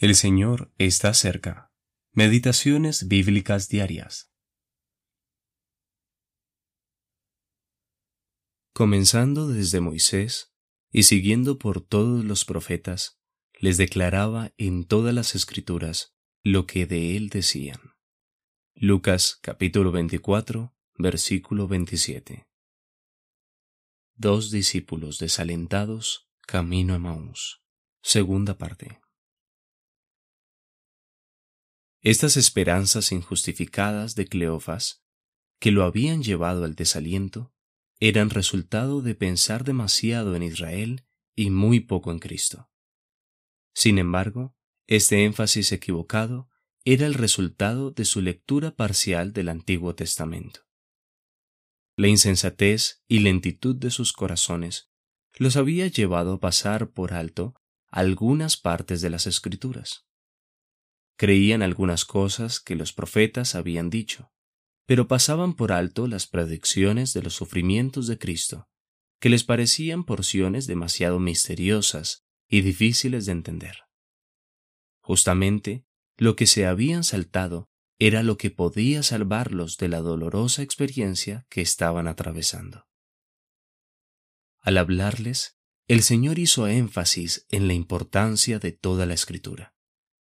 El Señor está cerca. Meditaciones bíblicas diarias. Comenzando desde Moisés y siguiendo por todos los profetas, les declaraba en todas las escrituras lo que de él decían. Lucas capítulo 24, versículo 27. Dos discípulos desalentados, camino a Maús. Segunda parte. Estas esperanzas injustificadas de Cleofas, que lo habían llevado al desaliento, eran resultado de pensar demasiado en Israel y muy poco en Cristo. Sin embargo, este énfasis equivocado era el resultado de su lectura parcial del Antiguo Testamento. La insensatez y lentitud de sus corazones los había llevado a pasar por alto algunas partes de las Escrituras. Creían algunas cosas que los profetas habían dicho, pero pasaban por alto las predicciones de los sufrimientos de Cristo, que les parecían porciones demasiado misteriosas y difíciles de entender. Justamente, lo que se habían saltado era lo que podía salvarlos de la dolorosa experiencia que estaban atravesando. Al hablarles, el Señor hizo énfasis en la importancia de toda la escritura.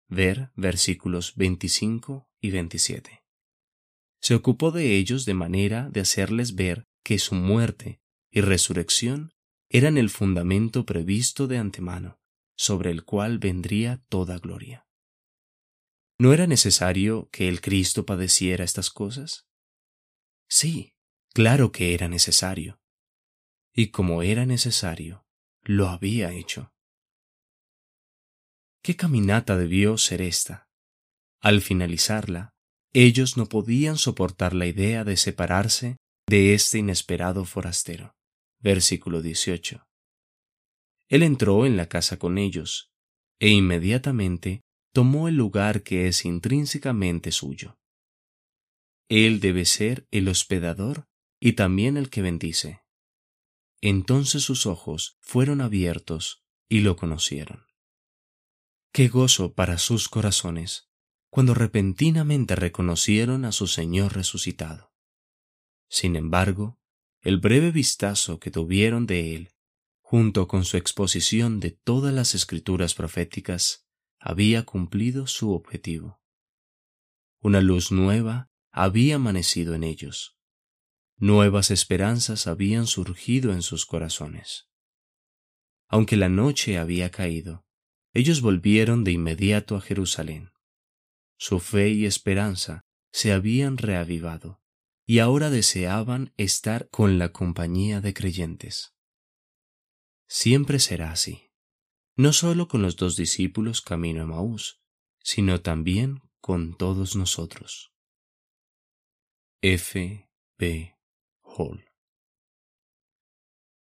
Ver versículos 25 y 27. Se ocupó de ellos de manera de hacerles ver que su muerte y resurrección eran el fundamento previsto de antemano, sobre el cual vendría toda gloria. ¿No era necesario que el Cristo padeciera estas cosas? Sí, claro que era necesario. Y como era necesario, lo había hecho. ¿Qué caminata debió ser esta? Al finalizarla, ellos no podían soportar la idea de separarse de este inesperado forastero. Versículo 18. Él entró en la casa con ellos, e inmediatamente tomó el lugar que es intrínsecamente suyo. Él debe ser el hospedador y también el que bendice. Entonces sus ojos fueron abiertos y lo conocieron. Qué gozo para sus corazones cuando repentinamente reconocieron a su Señor resucitado. Sin embargo, el breve vistazo que tuvieron de Él, junto con su exposición de todas las escrituras proféticas, había cumplido su objetivo. Una luz nueva había amanecido en ellos. Nuevas esperanzas habían surgido en sus corazones. Aunque la noche había caído, ellos volvieron de inmediato a Jerusalén. Su fe y esperanza se habían reavivado y ahora deseaban estar con la compañía de creyentes. Siempre será así, no solo con los dos discípulos camino a Maús, sino también con todos nosotros. F. B. Hall